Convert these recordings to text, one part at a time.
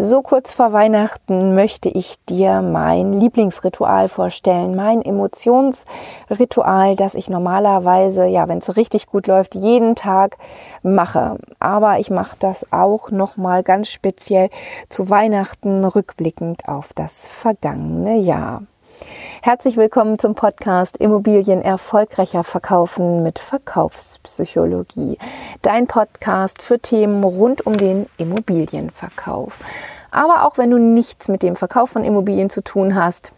So kurz vor Weihnachten möchte ich dir mein Lieblingsritual vorstellen, mein Emotionsritual, das ich normalerweise, ja, wenn es richtig gut läuft, jeden Tag mache. Aber ich mache das auch noch mal ganz speziell zu Weihnachten rückblickend auf das vergangene Jahr. Herzlich willkommen zum Podcast Immobilien erfolgreicher verkaufen mit Verkaufspsychologie. Dein Podcast für Themen rund um den Immobilienverkauf. Aber auch wenn du nichts mit dem Verkauf von Immobilien zu tun hast,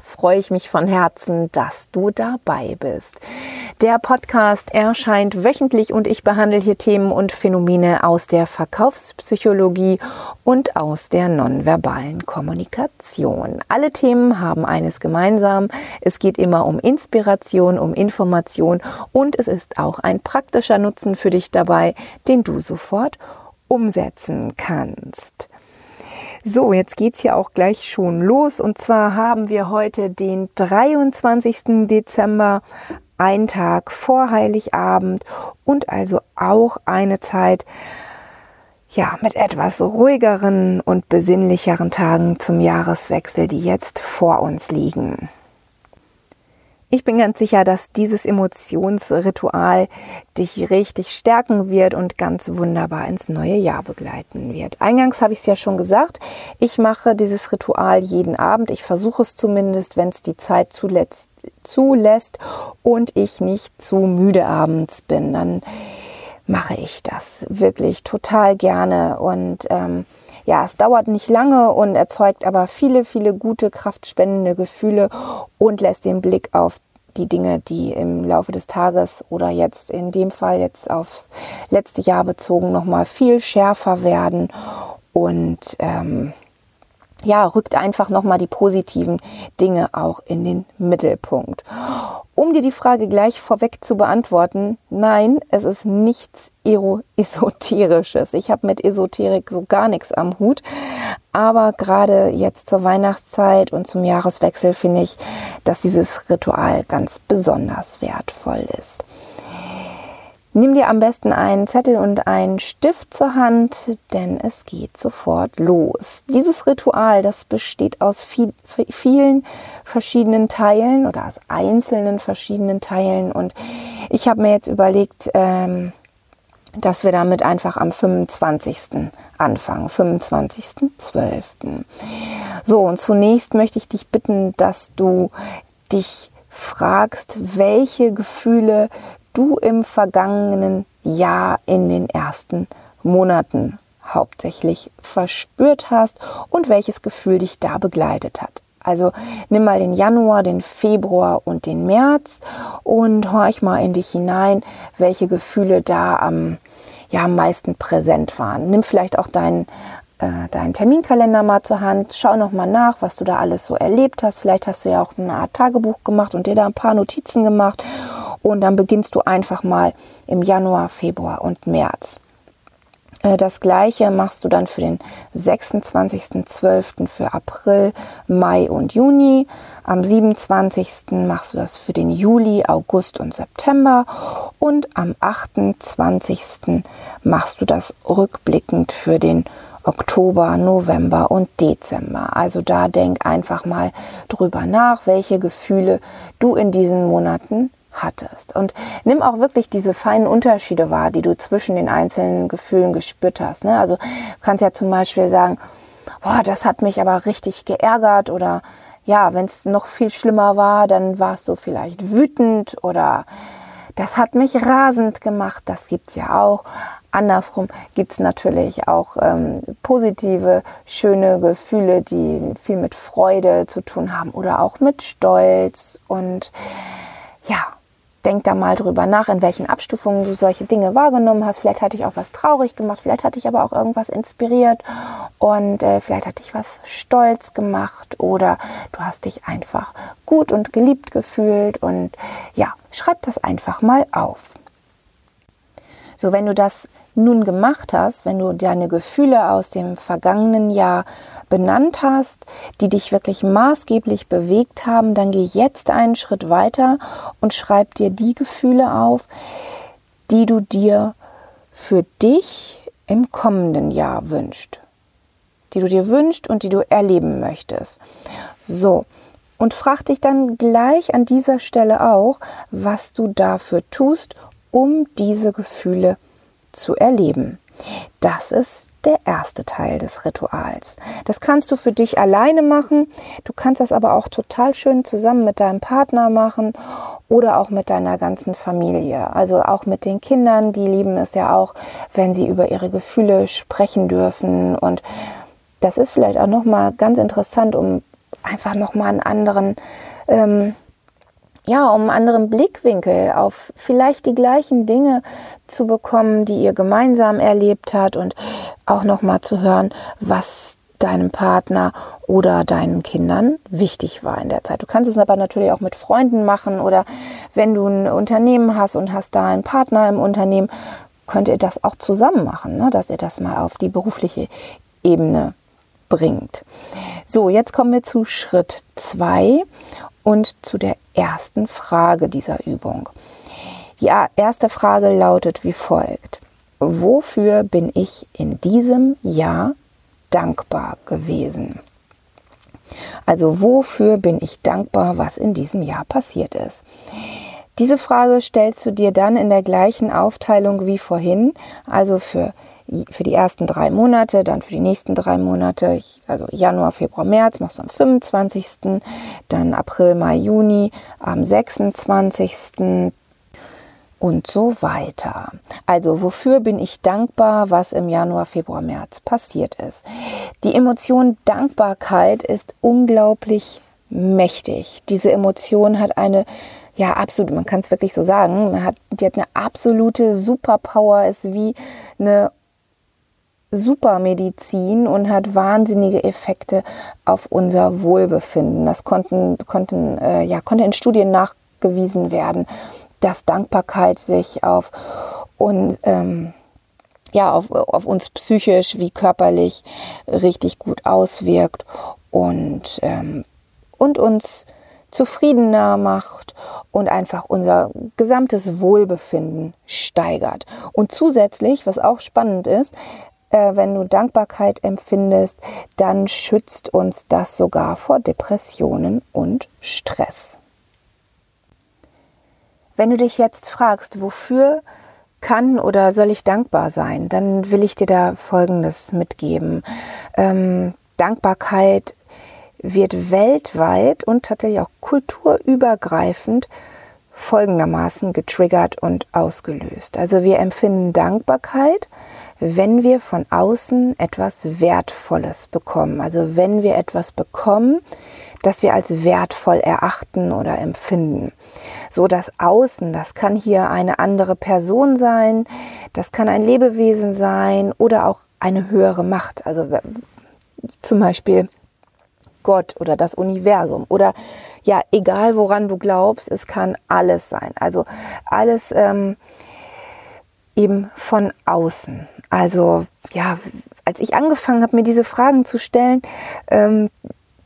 freue ich mich von Herzen, dass du dabei bist. Der Podcast erscheint wöchentlich und ich behandle hier Themen und Phänomene aus der Verkaufspsychologie und aus der nonverbalen Kommunikation. Alle Themen haben eines gemeinsam. Es geht immer um Inspiration, um Information und es ist auch ein praktischer Nutzen für dich dabei, den du sofort umsetzen kannst. So, jetzt geht's hier auch gleich schon los. Und zwar haben wir heute den 23. Dezember, ein Tag vor Heiligabend und also auch eine Zeit, ja, mit etwas ruhigeren und besinnlicheren Tagen zum Jahreswechsel, die jetzt vor uns liegen. Ich bin ganz sicher, dass dieses Emotionsritual dich richtig stärken wird und ganz wunderbar ins neue Jahr begleiten wird. Eingangs habe ich es ja schon gesagt, ich mache dieses Ritual jeden Abend. Ich versuche es zumindest, wenn es die Zeit zulässt, und ich nicht zu müde abends bin. Dann mache ich das wirklich total gerne und ähm, ja, es dauert nicht lange und erzeugt aber viele, viele gute, kraftspendende Gefühle und lässt den Blick auf die Dinge, die im Laufe des Tages oder jetzt in dem Fall jetzt aufs letzte Jahr bezogen nochmal viel schärfer werden. Und ähm, ja, rückt einfach nochmal die positiven Dinge auch in den Mittelpunkt. Um dir die Frage gleich vorweg zu beantworten, nein, es ist nichts Esoterisches. Ich habe mit Esoterik so gar nichts am Hut. Aber gerade jetzt zur Weihnachtszeit und zum Jahreswechsel finde ich, dass dieses Ritual ganz besonders wertvoll ist. Nimm dir am besten einen Zettel und einen Stift zur Hand, denn es geht sofort los. Dieses Ritual, das besteht aus viel, vielen verschiedenen Teilen oder aus einzelnen verschiedenen Teilen. Und ich habe mir jetzt überlegt, ähm, dass wir damit einfach am 25. anfangen, 25.12. So, und zunächst möchte ich dich bitten, dass du dich fragst, welche Gefühle du im vergangenen Jahr in den ersten Monaten hauptsächlich verspürt hast und welches Gefühl dich da begleitet hat. Also nimm mal den Januar, den Februar und den März und horch mal in dich hinein, welche Gefühle da am, ja, am meisten präsent waren. Nimm vielleicht auch deinen äh, deinen Terminkalender mal zur Hand, schau noch mal nach, was du da alles so erlebt hast. Vielleicht hast du ja auch eine Art Tagebuch gemacht und dir da ein paar Notizen gemacht und dann beginnst du einfach mal im Januar, Februar und März. Äh, das gleiche machst du dann für den 26.12. für April, Mai und Juni. Am 27. machst du das für den Juli, August und September. Und am 28. machst du das rückblickend für den Oktober, November und Dezember. Also da denk einfach mal drüber nach, welche Gefühle du in diesen Monaten hattest. Und nimm auch wirklich diese feinen Unterschiede wahr, die du zwischen den einzelnen Gefühlen gespürt hast. Ne? Also du kannst ja zum Beispiel sagen, boah, das hat mich aber richtig geärgert oder ja, wenn es noch viel schlimmer war, dann warst du vielleicht wütend oder das hat mich rasend gemacht. Das gibt's ja auch. Andersrum gibt's natürlich auch ähm, positive, schöne Gefühle, die viel mit Freude zu tun haben oder auch mit Stolz und ja, denk da mal drüber nach, in welchen Abstufungen du solche Dinge wahrgenommen hast. Vielleicht hatte ich auch was traurig gemacht, vielleicht hatte ich aber auch irgendwas inspiriert und äh, vielleicht hatte ich was stolz gemacht oder du hast dich einfach gut und geliebt gefühlt und ja, schreib das einfach mal auf. So, wenn du das nun gemacht hast, wenn du deine Gefühle aus dem vergangenen Jahr benannt hast, die dich wirklich maßgeblich bewegt haben, dann geh jetzt einen Schritt weiter und schreib dir die Gefühle auf, die du dir für dich im kommenden Jahr wünschst. die du dir wünschst und die du erleben möchtest. So. Und frag dich dann gleich an dieser Stelle auch, was du dafür tust, um diese Gefühle zu erleben. Das ist der erste Teil des Rituals. Das kannst du für dich alleine machen. Du kannst das aber auch total schön zusammen mit deinem Partner machen oder auch mit deiner ganzen Familie. Also auch mit den Kindern, die lieben es ja auch, wenn sie über ihre Gefühle sprechen dürfen und das ist vielleicht auch noch mal ganz interessant, um einfach noch mal einen anderen ähm, ja, um einen anderen Blickwinkel auf vielleicht die gleichen Dinge zu bekommen, die ihr gemeinsam erlebt habt und auch noch mal zu hören, was deinem Partner oder deinen Kindern wichtig war in der Zeit. Du kannst es aber natürlich auch mit Freunden machen oder wenn du ein Unternehmen hast und hast da einen Partner im Unternehmen, könnt ihr das auch zusammen machen, ne? dass ihr das mal auf die berufliche Ebene bringt. So, jetzt kommen wir zu Schritt 2 und zu der ersten Frage dieser Übung. Die erste Frage lautet wie folgt. Wofür bin ich in diesem Jahr dankbar gewesen? Also wofür bin ich dankbar, was in diesem Jahr passiert ist? Diese Frage stellst du dir dann in der gleichen Aufteilung wie vorhin, also für für die ersten drei Monate, dann für die nächsten drei Monate, also Januar, Februar, März machst du am 25., dann April, Mai, Juni am 26. und so weiter. Also wofür bin ich dankbar, was im Januar, Februar, März passiert ist. Die Emotion Dankbarkeit ist unglaublich mächtig. Diese Emotion hat eine ja, absolut, man kann es wirklich so sagen, hat, die hat eine absolute Superpower, ist wie eine Supermedizin und hat wahnsinnige Effekte auf unser Wohlbefinden. Das konnten, konnten, äh, ja, konnte in Studien nachgewiesen werden, dass Dankbarkeit sich auf uns, ähm, ja, auf, auf uns psychisch wie körperlich richtig gut auswirkt und, ähm, und uns zufriedener macht und einfach unser gesamtes Wohlbefinden steigert. Und zusätzlich, was auch spannend ist, äh, wenn du Dankbarkeit empfindest, dann schützt uns das sogar vor Depressionen und Stress. Wenn du dich jetzt fragst, wofür kann oder soll ich dankbar sein, dann will ich dir da Folgendes mitgeben. Ähm, Dankbarkeit wird weltweit und tatsächlich auch kulturübergreifend folgendermaßen getriggert und ausgelöst. Also wir empfinden Dankbarkeit, wenn wir von außen etwas Wertvolles bekommen. Also wenn wir etwas bekommen, das wir als wertvoll erachten oder empfinden. So das Außen, das kann hier eine andere Person sein, das kann ein Lebewesen sein oder auch eine höhere Macht. Also zum Beispiel Gott oder das Universum oder ja, egal woran du glaubst, es kann alles sein. Also alles ähm, eben von außen. Also ja, als ich angefangen habe, mir diese Fragen zu stellen, ähm,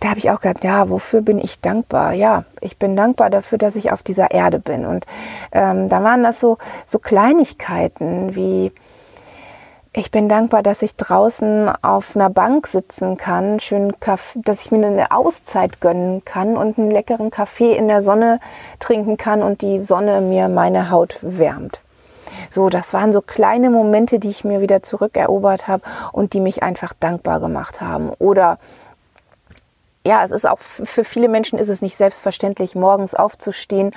da habe ich auch gedacht, ja, wofür bin ich dankbar? Ja, ich bin dankbar dafür, dass ich auf dieser Erde bin. Und ähm, da waren das so, so Kleinigkeiten wie, ich bin dankbar, dass ich draußen auf einer Bank sitzen kann, schön Kaffee, dass ich mir eine Auszeit gönnen kann und einen leckeren Kaffee in der Sonne trinken kann und die Sonne mir meine Haut wärmt. So, das waren so kleine Momente, die ich mir wieder zurückerobert habe und die mich einfach dankbar gemacht haben. Oder ja, es ist auch für viele Menschen ist es nicht selbstverständlich, morgens aufzustehen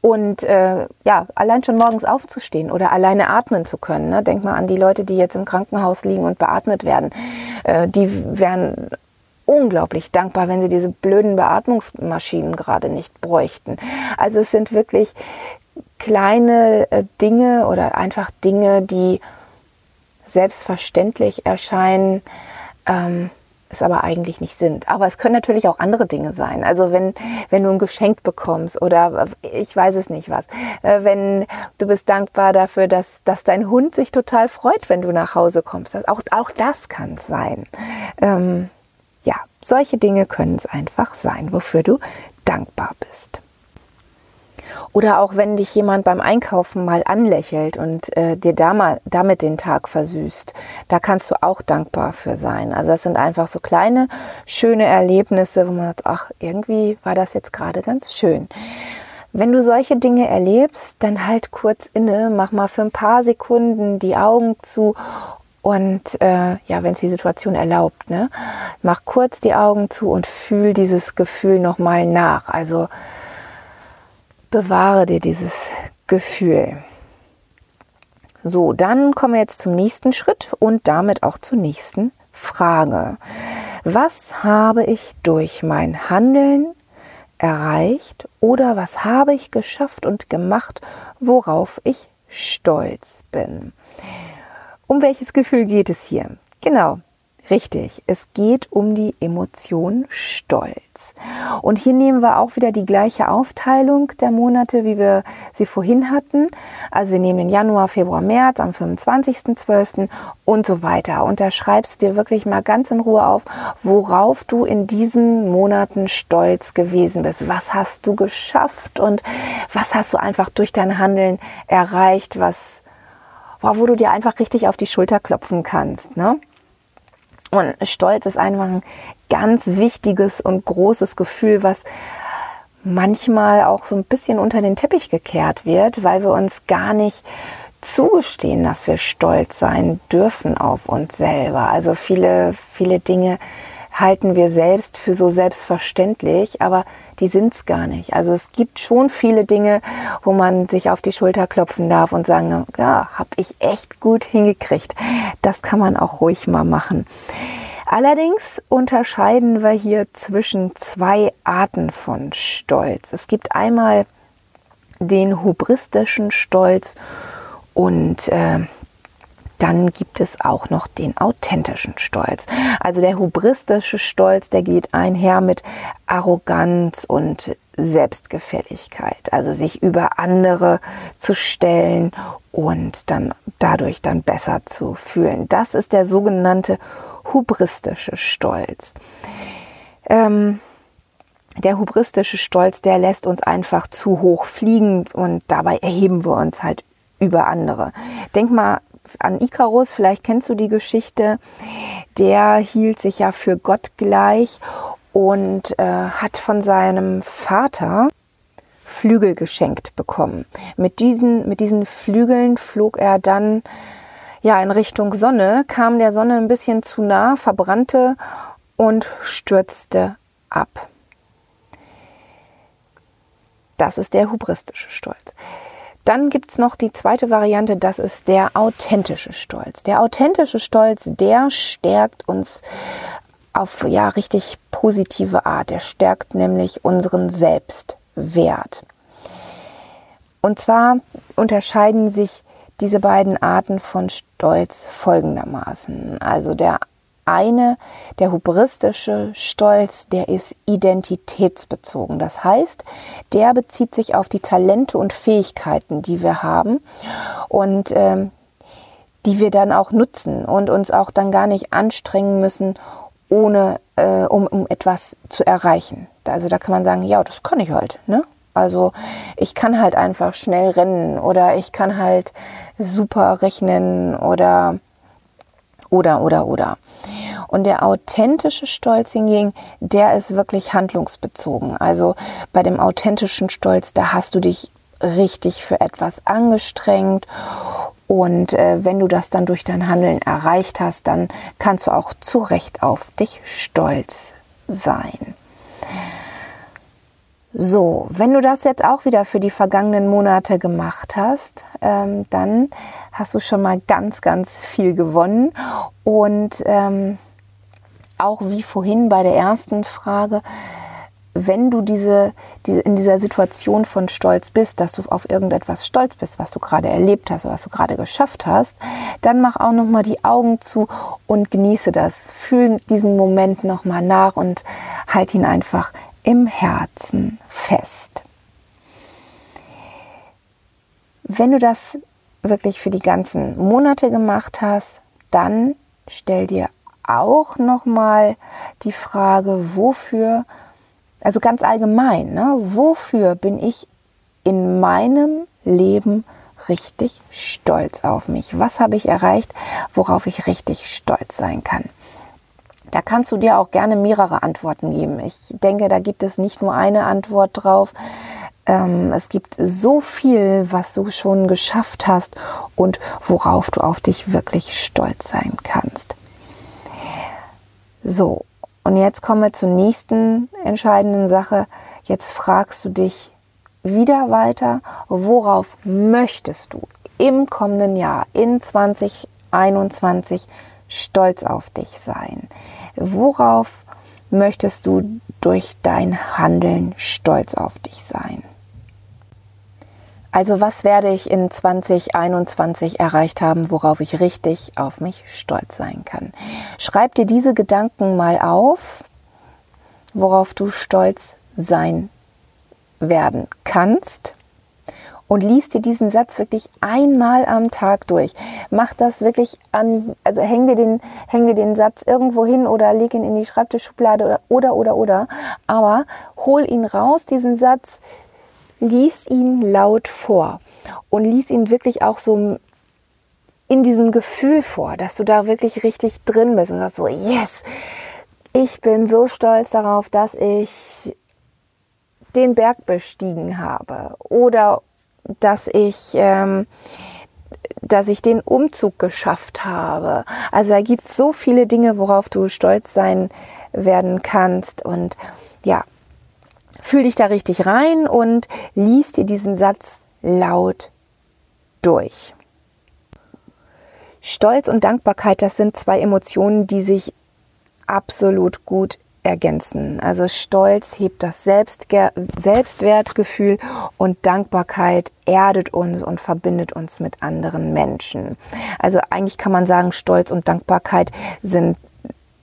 und äh, ja, allein schon morgens aufzustehen oder alleine atmen zu können. Ne? Denk mal an die Leute, die jetzt im Krankenhaus liegen und beatmet werden. Äh, die wären unglaublich dankbar, wenn sie diese blöden Beatmungsmaschinen gerade nicht bräuchten. Also es sind wirklich kleine äh, Dinge oder einfach Dinge, die selbstverständlich erscheinen, ähm, es aber eigentlich nicht sind. Aber es können natürlich auch andere Dinge sein. Also wenn, wenn du ein Geschenk bekommst oder ich weiß es nicht was. Äh, wenn du bist dankbar dafür, dass, dass dein Hund sich total freut, wenn du nach Hause kommst. Auch, auch das kann sein. Ähm, ja, solche Dinge können es einfach sein, wofür du dankbar bist. Oder auch wenn dich jemand beim Einkaufen mal anlächelt und äh, dir da mal, damit den Tag versüßt, da kannst du auch dankbar für sein. Also das sind einfach so kleine, schöne Erlebnisse, wo man sagt, ach, irgendwie war das jetzt gerade ganz schön. Wenn du solche Dinge erlebst, dann halt kurz inne, mach mal für ein paar Sekunden die Augen zu und äh, ja, wenn es die Situation erlaubt, ne, mach kurz die Augen zu und fühl dieses Gefühl nochmal nach. Also bewahre dir dieses Gefühl. So, dann kommen wir jetzt zum nächsten Schritt und damit auch zur nächsten Frage. Was habe ich durch mein Handeln erreicht oder was habe ich geschafft und gemacht, worauf ich stolz bin? Um welches Gefühl geht es hier? Genau, Richtig, es geht um die Emotion Stolz. Und hier nehmen wir auch wieder die gleiche Aufteilung der Monate, wie wir sie vorhin hatten. Also wir nehmen den Januar, Februar, März am 25.12. und so weiter. Und da schreibst du dir wirklich mal ganz in Ruhe auf, worauf du in diesen Monaten stolz gewesen bist. Was hast du geschafft und was hast du einfach durch dein Handeln erreicht, was, wo du dir einfach richtig auf die Schulter klopfen kannst. Ne? Und Stolz ist einfach ein ganz wichtiges und großes Gefühl, was manchmal auch so ein bisschen unter den Teppich gekehrt wird, weil wir uns gar nicht zugestehen, dass wir stolz sein dürfen auf uns selber. Also viele, viele Dinge halten wir selbst für so selbstverständlich, aber die sind es gar nicht. Also es gibt schon viele Dinge, wo man sich auf die Schulter klopfen darf und sagen, ja, habe ich echt gut hingekriegt. Das kann man auch ruhig mal machen. Allerdings unterscheiden wir hier zwischen zwei Arten von Stolz. Es gibt einmal den hubristischen Stolz und äh, dann gibt es auch noch den authentischen Stolz. Also der hubristische Stolz, der geht einher mit Arroganz und Selbstgefälligkeit. Also sich über andere zu stellen und dann dadurch dann besser zu fühlen. Das ist der sogenannte hubristische Stolz. Ähm, der hubristische Stolz, der lässt uns einfach zu hoch fliegen und dabei erheben wir uns halt über andere. Denk mal an Ikarus, vielleicht kennst du die Geschichte, der hielt sich ja für Gott gleich und äh, hat von seinem Vater Flügel geschenkt bekommen. Mit diesen, mit diesen Flügeln flog er dann ja in Richtung Sonne, kam der Sonne ein bisschen zu nah, verbrannte und stürzte ab. Das ist der hubristische Stolz. Dann gibt es noch die zweite Variante, das ist der authentische Stolz. Der authentische Stolz, der stärkt uns auf ja richtig positive Art. Der stärkt nämlich unseren Selbstwert. Und zwar unterscheiden sich diese beiden Arten von Stolz folgendermaßen. Also der eine, der hubristische Stolz, der ist identitätsbezogen. Das heißt, der bezieht sich auf die Talente und Fähigkeiten, die wir haben und ähm, die wir dann auch nutzen und uns auch dann gar nicht anstrengen müssen, ohne äh, um, um etwas zu erreichen. Also da kann man sagen, ja, das kann ich halt. Ne? Also ich kann halt einfach schnell rennen oder ich kann halt super rechnen oder oder, oder, oder. Und der authentische Stolz hingegen, der ist wirklich handlungsbezogen. Also bei dem authentischen Stolz, da hast du dich richtig für etwas angestrengt. Und äh, wenn du das dann durch dein Handeln erreicht hast, dann kannst du auch zu Recht auf dich stolz sein. So, wenn du das jetzt auch wieder für die vergangenen Monate gemacht hast, ähm, dann hast du schon mal ganz, ganz viel gewonnen. Und ähm, auch wie vorhin bei der ersten Frage, wenn du diese, die, in dieser Situation von Stolz bist, dass du auf irgendetwas stolz bist, was du gerade erlebt hast oder was du gerade geschafft hast, dann mach auch noch mal die Augen zu und genieße das. Fühl diesen Moment noch mal nach und halt ihn einfach im Herzen fest. Wenn du das wirklich für die ganzen Monate gemacht hast, dann stell dir auch noch mal die Frage, wofür, also ganz allgemein, ne, wofür bin ich in meinem Leben richtig stolz auf mich? Was habe ich erreicht, worauf ich richtig stolz sein kann? Da kannst du dir auch gerne mehrere Antworten geben. Ich denke, da gibt es nicht nur eine Antwort drauf. Ähm, es gibt so viel, was du schon geschafft hast und worauf du auf dich wirklich stolz sein kannst. So, und jetzt kommen wir zur nächsten entscheidenden Sache. Jetzt fragst du dich wieder weiter, worauf möchtest du im kommenden Jahr, in 2021, stolz auf dich sein? Worauf möchtest du durch dein Handeln stolz auf dich sein? Also was werde ich in 2021 erreicht haben, worauf ich richtig auf mich stolz sein kann? Schreib dir diese Gedanken mal auf, worauf du stolz sein werden kannst und liest dir diesen Satz wirklich einmal am Tag durch. Mach das wirklich an, also häng dir den, häng dir den Satz irgendwo hin oder leg ihn in die Schreibtischschublade oder, oder, oder, oder. Aber hol ihn raus, diesen Satz, lies ihn laut vor und lies ihn wirklich auch so in diesem Gefühl vor, dass du da wirklich richtig drin bist und sagst so, yes, ich bin so stolz darauf, dass ich den Berg bestiegen habe oder dass ich, ähm, dass ich den Umzug geschafft habe. Also da gibt es so viele Dinge, worauf du stolz sein werden kannst und ja, Fühl dich da richtig rein und lies dir diesen Satz laut durch. Stolz und Dankbarkeit, das sind zwei Emotionen, die sich absolut gut ergänzen. Also Stolz hebt das Selbstge Selbstwertgefühl und Dankbarkeit erdet uns und verbindet uns mit anderen Menschen. Also eigentlich kann man sagen, Stolz und Dankbarkeit sind,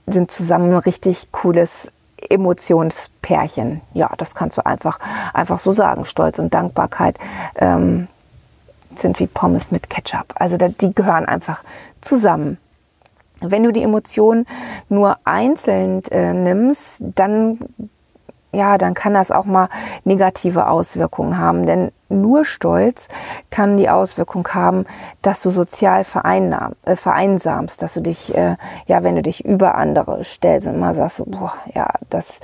sind zusammen ein richtig cooles Emotionspärchen. Ja, das kannst du einfach, einfach so sagen. Stolz und Dankbarkeit ähm, sind wie Pommes mit Ketchup. Also die gehören einfach zusammen. Wenn du die Emotionen nur einzeln äh, nimmst, dann ja, dann kann das auch mal negative Auswirkungen haben. Denn nur Stolz kann die Auswirkung haben, dass du sozial äh, vereinsamst, dass du dich, äh, ja, wenn du dich über andere stellst und immer sagst, boah, ja, das,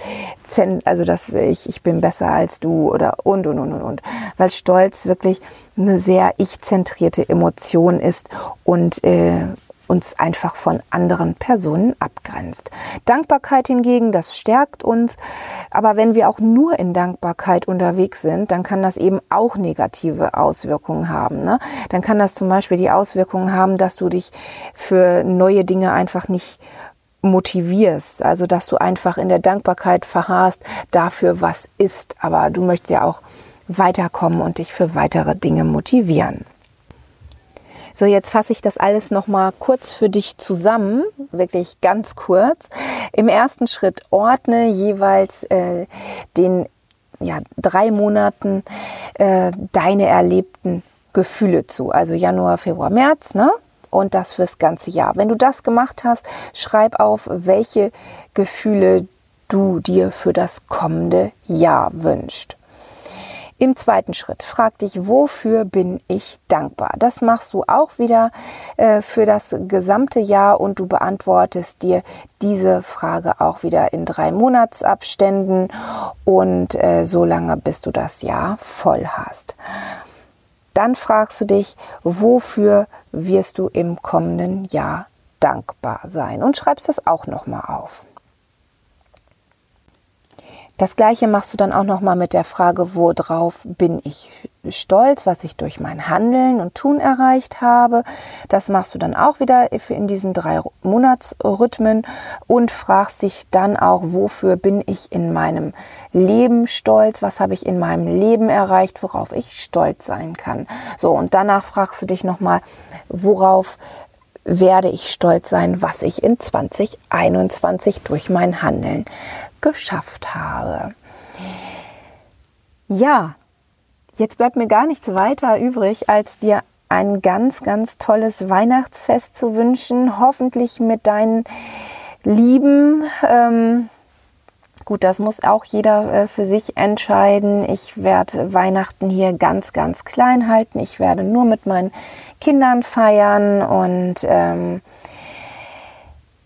also das, ich, ich bin besser als du oder und, und, und, und, und. Weil Stolz wirklich eine sehr ich-zentrierte Emotion ist und äh, uns einfach von anderen Personen abgrenzt. Dankbarkeit hingegen, das stärkt uns. Aber wenn wir auch nur in Dankbarkeit unterwegs sind, dann kann das eben auch negative Auswirkungen haben. Ne? Dann kann das zum Beispiel die Auswirkungen haben, dass du dich für neue Dinge einfach nicht motivierst, also dass du einfach in der Dankbarkeit verharrst dafür, was ist. Aber du möchtest ja auch weiterkommen und dich für weitere Dinge motivieren. So, jetzt fasse ich das alles nochmal kurz für dich zusammen, wirklich ganz kurz. Im ersten Schritt ordne jeweils äh, den ja, drei Monaten äh, deine erlebten Gefühle zu. Also Januar, Februar, März, ne? Und das fürs ganze Jahr. Wenn du das gemacht hast, schreib auf, welche Gefühle du dir für das kommende Jahr wünschst. Im zweiten Schritt frag dich, wofür bin ich dankbar? Das machst du auch wieder äh, für das gesamte Jahr und du beantwortest dir diese Frage auch wieder in drei Monatsabständen und äh, so lange, bis du das Jahr voll hast. Dann fragst du dich, wofür wirst du im kommenden Jahr dankbar sein und schreibst das auch nochmal auf. Das gleiche machst du dann auch nochmal mit der Frage, worauf bin ich stolz, was ich durch mein Handeln und Tun erreicht habe. Das machst du dann auch wieder in diesen drei Monatsrhythmen und fragst dich dann auch, wofür bin ich in meinem Leben stolz, was habe ich in meinem Leben erreicht, worauf ich stolz sein kann. So, und danach fragst du dich nochmal, worauf werde ich stolz sein, was ich in 2021 durch mein Handeln geschafft habe. Ja, jetzt bleibt mir gar nichts weiter übrig, als dir ein ganz, ganz tolles Weihnachtsfest zu wünschen. Hoffentlich mit deinen Lieben. Ähm, Gut, das muss auch jeder äh, für sich entscheiden. Ich werde Weihnachten hier ganz, ganz klein halten. Ich werde nur mit meinen Kindern feiern und ähm,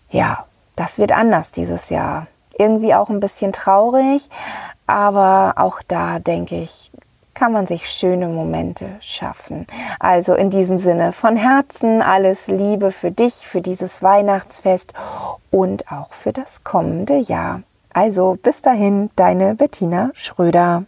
ja, das wird anders dieses Jahr. Irgendwie auch ein bisschen traurig, aber auch da denke ich, kann man sich schöne Momente schaffen. Also in diesem Sinne von Herzen alles Liebe für dich, für dieses Weihnachtsfest und auch für das kommende Jahr. Also bis dahin, deine Bettina Schröder.